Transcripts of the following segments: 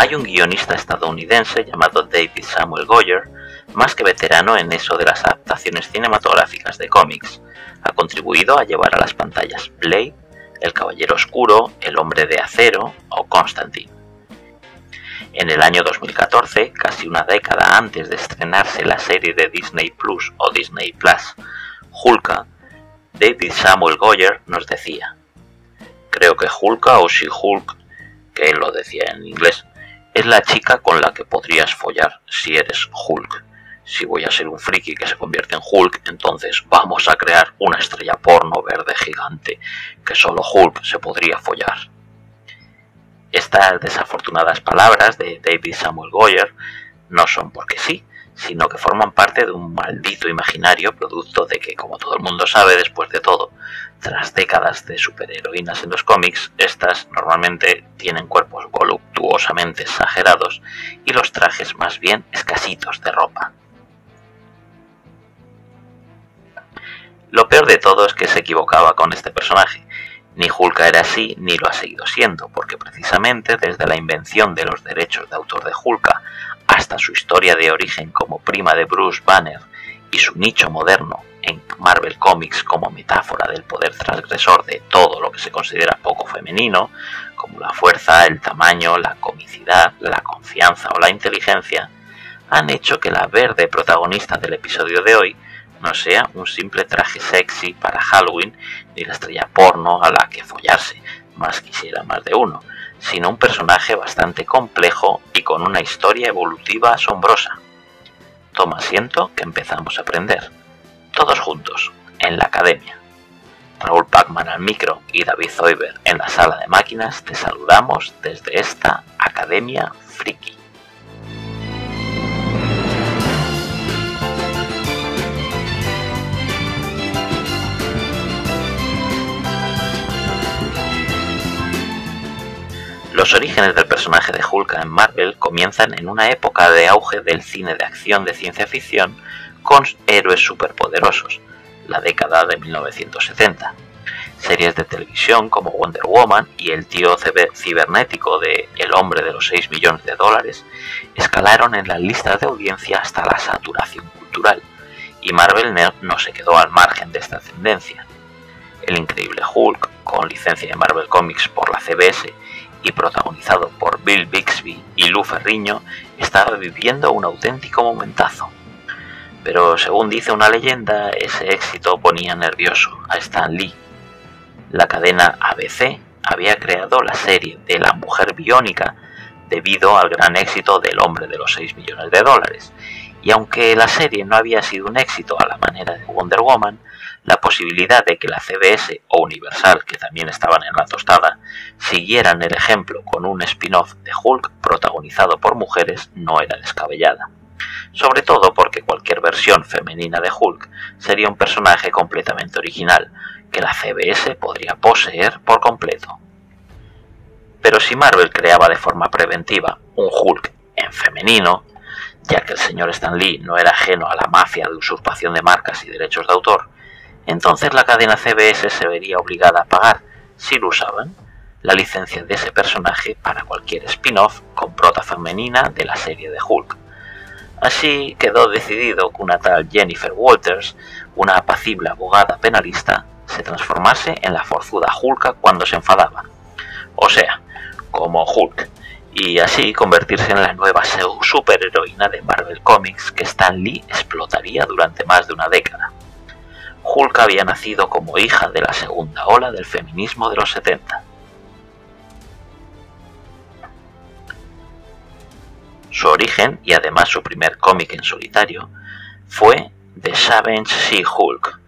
Hay un guionista estadounidense llamado David Samuel Goyer, más que veterano en eso de las adaptaciones cinematográficas de cómics. Ha contribuido a llevar a las pantallas Blade, El Caballero Oscuro, El Hombre de Acero o Constantine. En el año 2014, casi una década antes de estrenarse la serie de Disney Plus o Disney Plus, Hulka, David Samuel Goyer nos decía, creo que Hulka o She-Hulk, que él lo decía en inglés, es la chica con la que podrías follar si eres Hulk. Si voy a ser un friki que se convierte en Hulk, entonces vamos a crear una estrella porno verde gigante que solo Hulk se podría follar. Estas desafortunadas palabras de David Samuel Goyer no son porque sí, sino que forman parte de un maldito imaginario producto de que, como todo el mundo sabe, después de todo, tras décadas de superheroínas en los cómics, estas normalmente tienen cuerpos voluptuosamente exagerados y los trajes más bien escasitos de ropa. Lo peor de todo es que se equivocaba con este personaje, ni Hulka era así, ni lo ha seguido siendo, porque precisamente desde la invención de los derechos de autor de Hulka hasta su historia de origen como prima de Bruce Banner y su nicho moderno en Marvel Comics como metáfora del poder transgresor de todo lo que se considera poco femenino, como la fuerza, el tamaño, la comicidad, la confianza o la inteligencia, han hecho que la verde protagonista del episodio de hoy no sea un simple traje sexy para Halloween ni la estrella porno a la que follarse, más quisiera más de uno, sino un personaje bastante complejo y con una historia evolutiva asombrosa. Toma asiento que empezamos a aprender, todos juntos, en la academia. Raúl Pacman al micro y David Zoiber en la sala de máquinas te saludamos desde esta Academia Friki. Los orígenes del personaje de Hulk en Marvel comienzan en una época de auge del cine de acción de ciencia ficción con héroes superpoderosos, la década de 1970. Series de televisión como Wonder Woman y el tío cibernético de El hombre de los 6 millones de dólares escalaron en las listas de audiencia hasta la saturación cultural, y Marvel no se quedó al margen de esta tendencia. El increíble Hulk, con licencia de Marvel Comics por la CBS y protagonizado por Bill Bixby y Lou Ferriño, estaba viviendo un auténtico momentazo. Pero según dice una leyenda, ese éxito ponía nervioso a Stan Lee. La cadena ABC había creado la serie de La Mujer Biónica debido al gran éxito del hombre de los 6 millones de dólares, y aunque la serie no había sido un éxito a la manera de Wonder Woman, la posibilidad de que la CBS o Universal, que también estaban en la tostada, siguieran el ejemplo con un spin-off de Hulk protagonizado por mujeres no era descabellada. Sobre todo porque cualquier versión femenina de Hulk sería un personaje completamente original, que la CBS podría poseer por completo. Pero si Marvel creaba de forma preventiva un Hulk en femenino, ya que el señor Stan Lee no era ajeno a la mafia de usurpación de marcas y derechos de autor, entonces la cadena CBS se vería obligada a pagar, si lo usaban, la licencia de ese personaje para cualquier spin-off con prota femenina de la serie de Hulk. Así quedó decidido que una tal Jennifer Walters, una apacible abogada penalista, se transformase en la forzuda Hulk cuando se enfadaba. O sea, como Hulk, y así convertirse en la nueva superheroína de Marvel Comics que Stan Lee explotaría durante más de una década. Hulk había nacido como hija de la segunda ola del feminismo de los 70. Su origen, y además su primer cómic en solitario, fue The Savage Sea Hulk,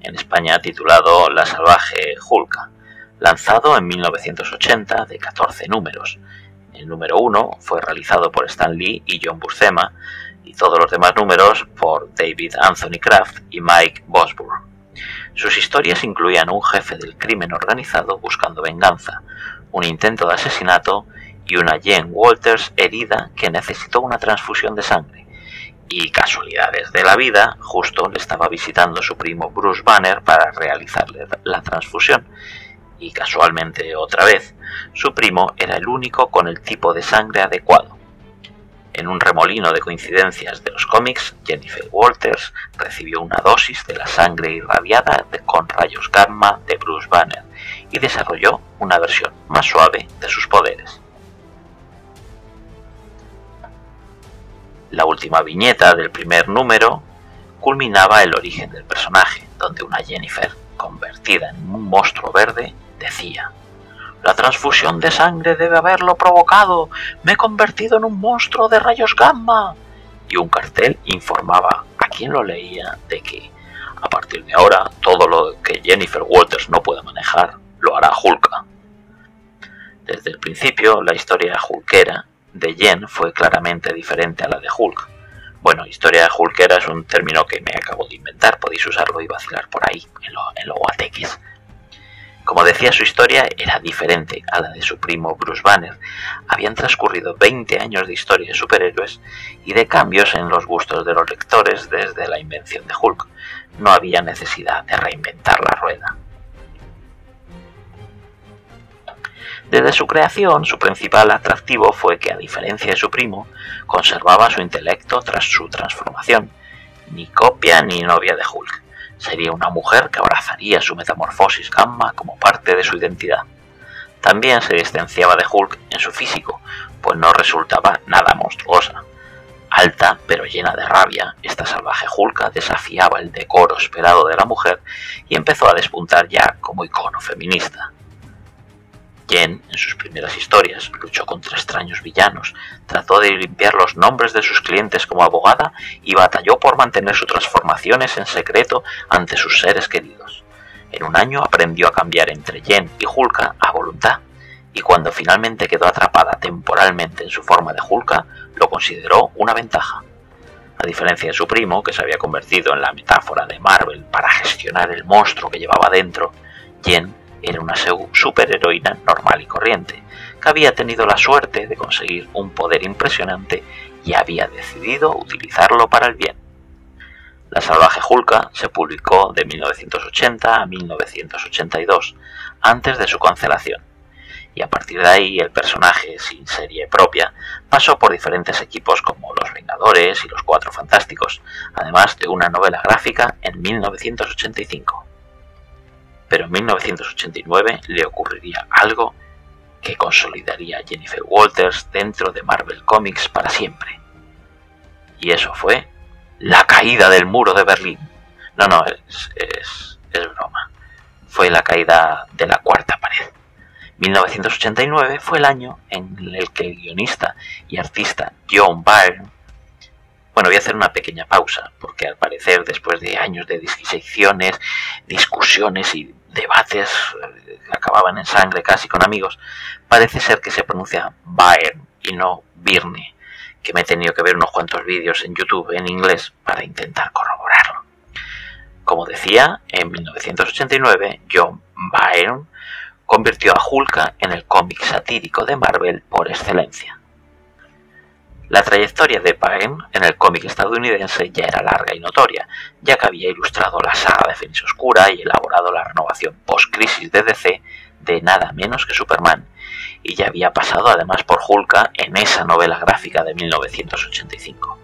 en España titulado La salvaje Hulka, lanzado en 1980 de 14 números. El número 1 fue realizado por Stan Lee y John Buscema, y todos los demás números por David Anthony Kraft y Mike Bosburg. Sus historias incluían un jefe del crimen organizado buscando venganza, un intento de asesinato y una Jen Walters herida que necesitó una transfusión de sangre. Y casualidades de la vida, justo le estaba visitando su primo Bruce Banner para realizarle la transfusión. y casualmente otra vez, su primo era el único con el tipo de sangre adecuado. En un remolino de coincidencias de los cómics, Jennifer Walters recibió una dosis de la sangre irradiada con rayos gamma de Bruce Banner y desarrolló una versión más suave de sus poderes. La última viñeta del primer número culminaba el origen del personaje, donde una Jennifer, convertida en un monstruo verde, decía La transfusión de sangre debe haberlo provocado. Me he convertido en un monstruo de rayos gamma. Y un cartel informaba a quien lo leía de que, a partir de ahora, todo lo que Jennifer Walters no pueda manejar, lo hará Hulka. Desde el principio, la historia hulkera de Jen fue claramente diferente a la de Hulk. Bueno, historia Hulkera es un término que me acabo de inventar, podéis usarlo y vacilar por ahí, en los en lo guateques. Como decía, su historia era diferente a la de su primo Bruce Banner. Habían transcurrido 20 años de historia de superhéroes y de cambios en los gustos de los lectores desde la invención de Hulk. No había necesidad de reinventar la rueda. Desde su creación, su principal atractivo fue que, a diferencia de su primo, conservaba su intelecto tras su transformación. Ni copia ni novia de Hulk. Sería una mujer que abrazaría su metamorfosis gamma como parte de su identidad. También se distanciaba de Hulk en su físico, pues no resultaba nada monstruosa. Alta, pero llena de rabia, esta salvaje Hulka desafiaba el decoro esperado de la mujer y empezó a despuntar ya como icono feminista. Jen, en sus primeras historias, luchó contra extraños villanos, trató de limpiar los nombres de sus clientes como abogada y batalló por mantener sus transformaciones en secreto ante sus seres queridos. En un año aprendió a cambiar entre Jen y Hulka a voluntad, y cuando finalmente quedó atrapada temporalmente en su forma de Hulka, lo consideró una ventaja. A diferencia de su primo, que se había convertido en la metáfora de Marvel para gestionar el monstruo que llevaba dentro, Jen era una superheroína normal y corriente, que había tenido la suerte de conseguir un poder impresionante y había decidido utilizarlo para el bien. La salvaje Hulka se publicó de 1980 a 1982, antes de su cancelación, y a partir de ahí el personaje, sin serie propia, pasó por diferentes equipos como Los Vengadores y Los Cuatro Fantásticos, además de una novela gráfica en 1985 pero en 1989 le ocurriría algo que consolidaría a Jennifer Walters dentro de Marvel Comics para siempre. Y eso fue la caída del muro de Berlín. No, no, es, es, es broma. Fue la caída de la cuarta pared. 1989 fue el año en el que el guionista y artista John Byrne bueno, voy a hacer una pequeña pausa, porque al parecer, después de años de disquisiciones, discusiones y debates que eh, acababan en sangre casi con amigos, parece ser que se pronuncia Bayern y no Birne, que me he tenido que ver unos cuantos vídeos en YouTube en inglés para intentar corroborarlo. Como decía, en 1989 John Byrne convirtió a Hulka en el cómic satírico de Marvel por excelencia. La trayectoria de Byrne en el cómic estadounidense ya era larga y notoria, ya que había ilustrado la saga de Fénix Oscura y elaborado la renovación post-crisis de DC de nada menos que Superman, y ya había pasado además por Hulka en esa novela gráfica de 1985.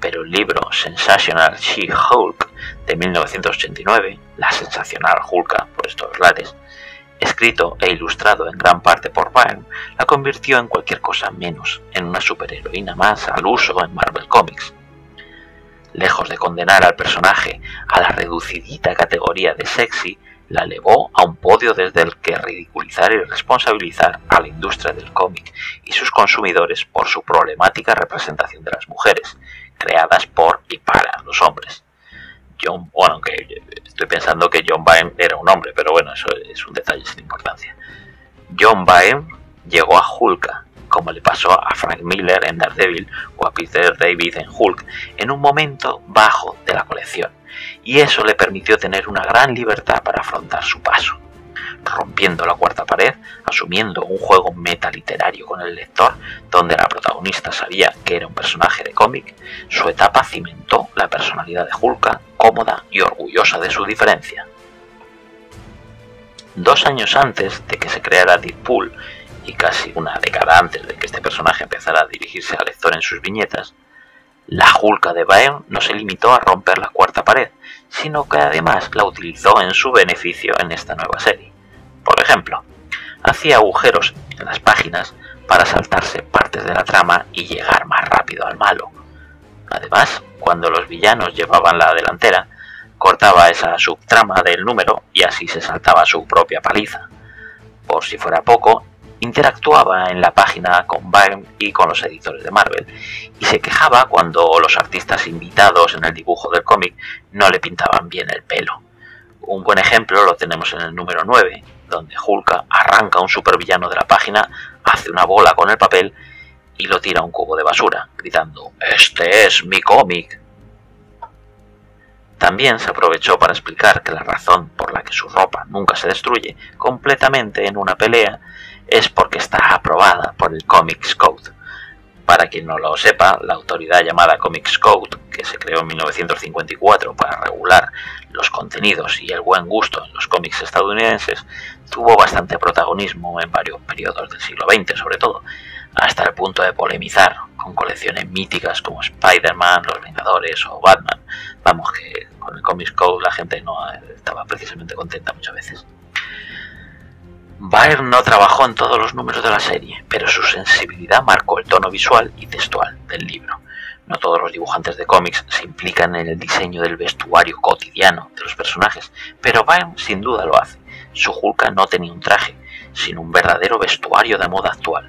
Pero el libro Sensational She-Hulk de 1989, la sensacional Hulka por estos lares, escrito e ilustrado en gran parte por Byrne, la convirtió en cualquier cosa menos en una superheroína más al uso en Marvel Comics. Lejos de condenar al personaje a la reducidita categoría de sexy, la elevó a un podio desde el que ridiculizar y responsabilizar a la industria del cómic y sus consumidores por su problemática representación de las mujeres, creadas por y para los hombres. John, bueno, aunque estoy pensando que John Byrne era un hombre, pero bueno, eso es un detalle sin importancia. John Byrne llegó a Hulk, como le pasó a Frank Miller en Daredevil o a Peter David en Hulk, en un momento bajo de la colección, y eso le permitió tener una gran libertad para afrontar su paso rompiendo la cuarta pared, asumiendo un juego metaliterario con el lector, donde la protagonista sabía que era un personaje de cómic, su etapa cimentó la personalidad de Hulka, cómoda y orgullosa de su diferencia. Dos años antes de que se creara Deadpool y casi una década antes de que este personaje empezara a dirigirse al lector en sus viñetas, la Hulka de Byrne no se limitó a romper la cuarta pared, sino que además la utilizó en su beneficio en esta nueva serie. Por ejemplo, hacía agujeros en las páginas para saltarse partes de la trama y llegar más rápido al malo. Además, cuando los villanos llevaban la delantera, cortaba esa subtrama del número y así se saltaba su propia paliza. Por si fuera poco, interactuaba en la página con Byrne y con los editores de Marvel, y se quejaba cuando los artistas invitados en el dibujo del cómic no le pintaban bien el pelo. Un buen ejemplo lo tenemos en el número 9, donde Hulk arranca a un supervillano de la página, hace una bola con el papel y lo tira a un cubo de basura, gritando Este es mi cómic. También se aprovechó para explicar que la razón por la que su ropa nunca se destruye completamente en una pelea es porque está aprobada por el Comics Code. Para quien no lo sepa, la autoridad llamada Comics Code, que se creó en 1954 para regular los contenidos y el buen gusto en los cómics estadounidenses, tuvo bastante protagonismo en varios periodos del siglo XX sobre todo, hasta el punto de polemizar con colecciones míticas como Spider-Man, Los Vengadores o Batman. Vamos, que con el Comics Code la gente no estaba precisamente contenta muchas veces. Byrne no trabajó en todos los números de la serie, pero su sensibilidad marcó el tono visual y textual del libro. No todos los dibujantes de cómics se implican en el diseño del vestuario cotidiano de los personajes, pero Byrne sin duda lo hace. Su Hulka no tenía un traje, sino un verdadero vestuario de moda actual.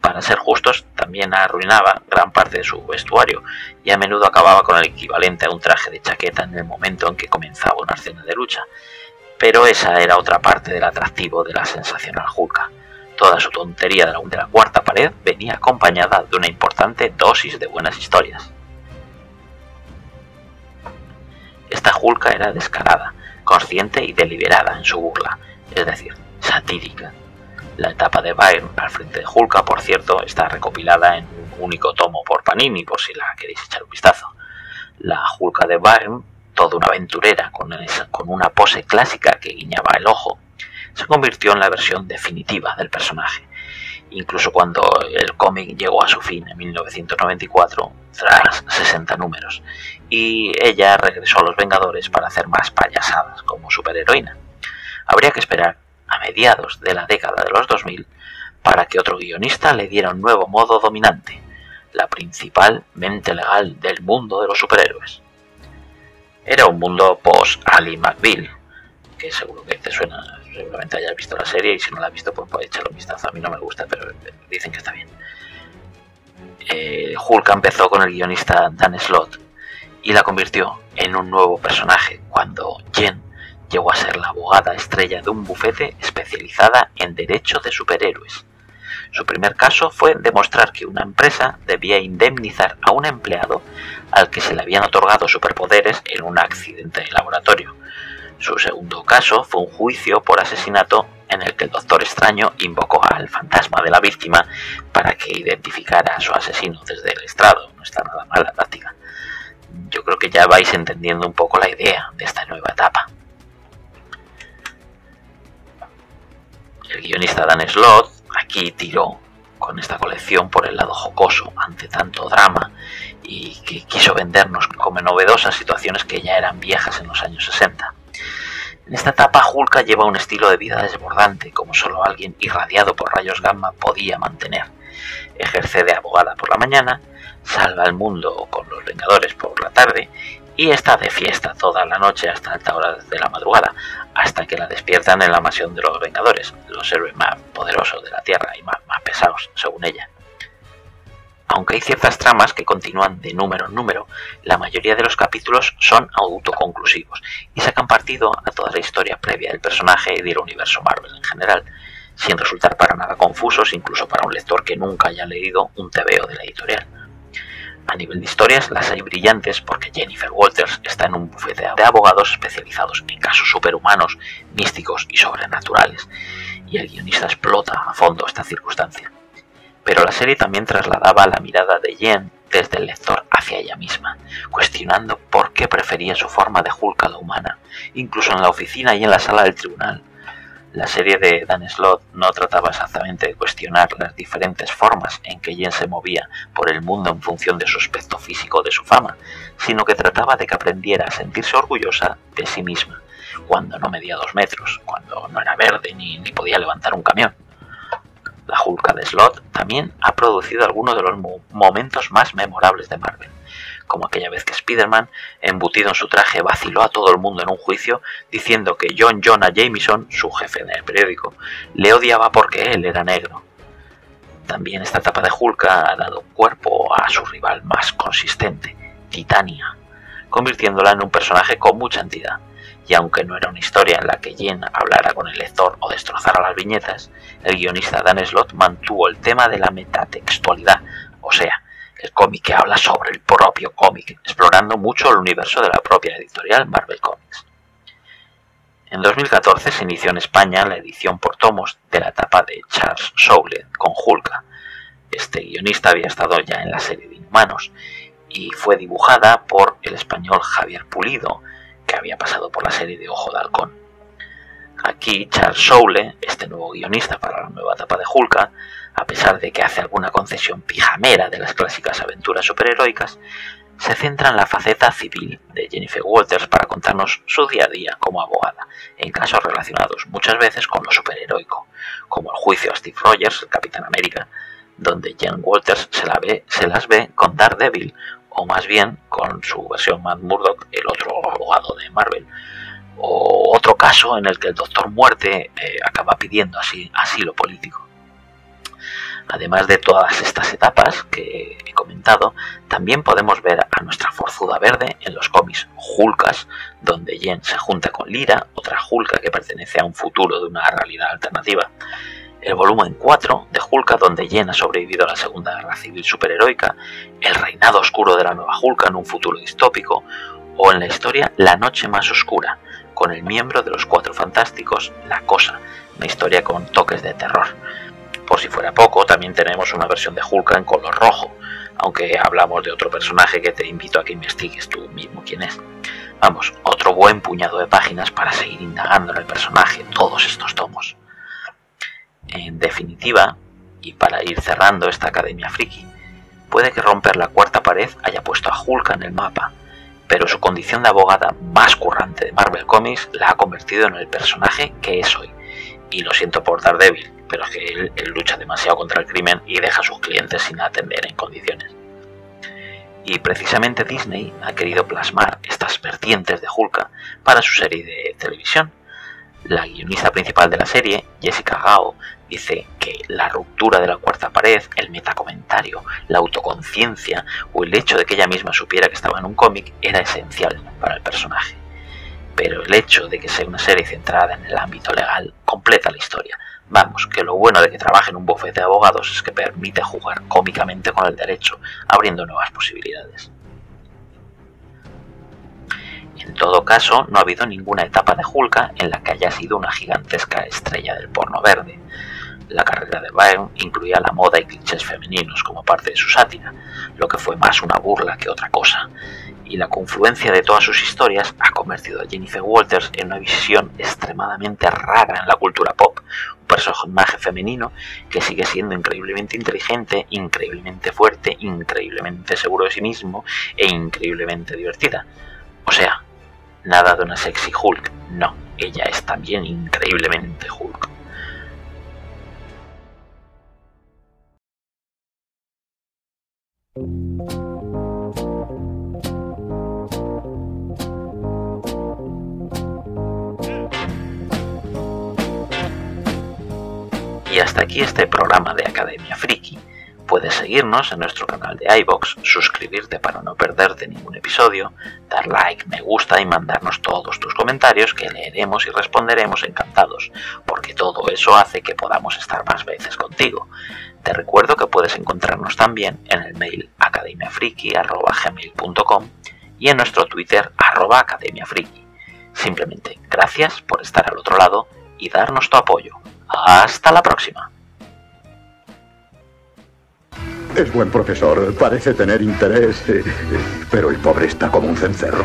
Para ser justos, también arruinaba gran parte de su vestuario y a menudo acababa con el equivalente a un traje de chaqueta en el momento en que comenzaba una escena de lucha. Pero esa era otra parte del atractivo de la sensacional Hulka. Toda su tontería de la, de la cuarta pared venía acompañada de una importante dosis de buenas historias. Esta Hulka era descarada, consciente y deliberada en su burla, es decir, satírica. La etapa de Byrne al frente de Hulka, por cierto, está recopilada en un único tomo por Panini, por si la queréis echar un vistazo. La Hulka de Byrne toda una aventurera con, con una pose clásica que guiñaba el ojo, se convirtió en la versión definitiva del personaje. Incluso cuando el cómic llegó a su fin en 1994, tras 60 números, y ella regresó a los Vengadores para hacer más payasadas como superheroína. Habría que esperar a mediados de la década de los 2000 para que otro guionista le diera un nuevo modo dominante, la principal mente legal del mundo de los superhéroes. Era un mundo post-Ali McBeal, que seguro que te suena, seguramente hayas visto la serie y si no la has visto, pues, pues echarle un vistazo. A mí no me gusta, pero dicen que está bien. Eh, Hulk empezó con el guionista Dan Slott y la convirtió en un nuevo personaje cuando Jen llegó a ser la abogada estrella de un bufete especializada en derecho de superhéroes. Su primer caso fue demostrar que una empresa debía indemnizar a un empleado al que se le habían otorgado superpoderes en un accidente de laboratorio. Su segundo caso fue un juicio por asesinato en el que el Doctor Extraño invocó al fantasma de la víctima para que identificara a su asesino desde el estrado. No está nada mal la práctica. Yo creo que ya vais entendiendo un poco la idea de esta nueva etapa. El guionista Dan Slott aquí tiró con esta colección por el lado jocoso ante tanto drama y que quiso vendernos como novedosas situaciones que ya eran viejas en los años 60. En esta etapa Hulka lleva un estilo de vida desbordante como solo alguien irradiado por rayos gamma podía mantener. Ejerce de abogada por la mañana, salva el mundo con los Vengadores por la tarde y está de fiesta toda la noche hasta alta hora de la madrugada, hasta que la despiertan en la mansión de los Vengadores, los héroes más poderosos de la Tierra y más, más pesados, según ella. Aunque hay ciertas tramas que continúan de número en número, la mayoría de los capítulos son autoconclusivos y sacan partido a toda la historia previa del personaje y del universo Marvel en general, sin resultar para nada confusos incluso para un lector que nunca haya leído un TVO de la editorial. A nivel de historias, las hay brillantes porque Jennifer Walters está en un bufete de abogados especializados en casos superhumanos, místicos y sobrenaturales, y el guionista explota a fondo esta circunstancia. Pero la serie también trasladaba la mirada de Jen desde el lector hacia ella misma, cuestionando por qué prefería su forma de Hulk a la humana, incluso en la oficina y en la sala del tribunal. La serie de Dan Slott no trataba exactamente de cuestionar las diferentes formas en que Jen se movía por el mundo en función de su aspecto físico o de su fama, sino que trataba de que aprendiera a sentirse orgullosa de sí misma, cuando no medía dos metros, cuando no era verde ni, podía levantar un camión. La Hulka de Slot también ha producido algunos de los momentos más memorables de Marvel como aquella vez que Spider-Man, embutido en su traje, vaciló a todo el mundo en un juicio diciendo que John Jonah Jameson, su jefe en el periódico, le odiaba porque él era negro. También esta etapa de Hulk ha dado cuerpo a su rival más consistente, Titania, convirtiéndola en un personaje con mucha entidad. Y aunque no era una historia en la que Jen hablara con el lector o destrozara las viñetas, el guionista Dan Slott mantuvo el tema de la metatextualidad, o sea, el cómic que habla sobre el propio cómic, explorando mucho el universo de la propia editorial Marvel Comics. En 2014 se inició en España la edición por tomos de la etapa de Charles Soule con Hulka. Este guionista había estado ya en la serie de Inhumanos y fue dibujada por el español Javier Pulido, que había pasado por la serie de Ojo de Halcón. Aquí Charles Soule, este nuevo guionista para la nueva etapa de Hulka, a pesar de que hace alguna concesión pijamera de las clásicas aventuras superheroicas, se centra en la faceta civil de Jennifer Walters para contarnos su día a día como abogada, en casos relacionados muchas veces con lo superheroico, como el juicio a Steve Rogers, el Capitán América, donde Jen Walters se, se las ve con Daredevil, o más bien con su versión Matt Murdock, el otro abogado de Marvel, o caso en el que el Doctor Muerte eh, acaba pidiendo así, asilo político. Además de todas estas etapas que he comentado, también podemos ver a nuestra forzuda verde en los cómics Hulkas, donde Jen se junta con Lira, otra Hulka que pertenece a un futuro de una realidad alternativa. El volumen 4 de Hulka, donde Jen ha sobrevivido a la Segunda Guerra Civil superheroica, el reinado oscuro de la nueva Hulka en un futuro distópico, o en la historia La Noche Más Oscura, con el miembro de los Cuatro Fantásticos, La Cosa, una historia con toques de terror. Por si fuera poco, también tenemos una versión de Hulk en color rojo, aunque hablamos de otro personaje que te invito a que investigues tú mismo quién es. Vamos, otro buen puñado de páginas para seguir indagando en el personaje todos estos tomos. En definitiva, y para ir cerrando esta academia friki, puede que romper la cuarta pared haya puesto a Hulk en el mapa, pero su condición de abogada más currante de Marvel Comics la ha convertido en el personaje que es hoy. Y lo siento por débil pero es que él, lucha demasiado contra el crimen y deja a sus clientes sin atender en condiciones. Y precisamente Disney ha querido plasmar estas vertientes de Hulka para su serie de televisión. La guionista principal de la serie, Jessica Gao, dice que la ruptura de la cuarta pared, el metacomentario, la autoconciencia o el hecho de que ella misma supiera que estaba en un cómic era esencial para el personaje. Pero el hecho de que sea una serie centrada en el ámbito legal completa la historia, Vamos, que lo bueno de que trabaje en un bufete de abogados es que permite jugar cómicamente con el derecho, abriendo nuevas posibilidades. En todo caso, no ha habido ninguna etapa de Hulka en la que haya sido una gigantesca estrella del porno verde. La carrera de Byrne incluía la moda y clichés femeninos como parte de su sátira, lo que fue más una burla que otra cosa, y la confluencia de todas sus historias ha convertido a Jennifer Walters en una visión extremadamente rara en la cultura pop, un personaje femenino que sigue siendo increíblemente inteligente, increíblemente fuerte, increíblemente seguro de sí mismo e increíblemente divertida. O sea, nada de una sexy Hulk, no, ella es también increíblemente Hulk. Y hasta aquí este programa de Academia Friki. Puedes seguirnos en nuestro canal de iBox, suscribirte para no perderte ningún episodio, dar like, me gusta y mandarnos todos tus comentarios que leeremos y responderemos encantados, porque todo eso hace que podamos estar más veces contigo. Te recuerdo que puedes encontrarnos también en el mail academiafriki.com y en nuestro Twitter arroba academiafriki. Simplemente gracias por estar al otro lado y darnos tu apoyo. Hasta la próxima. Es buen profesor, parece tener interés, eh, pero el pobre está como un cencerro.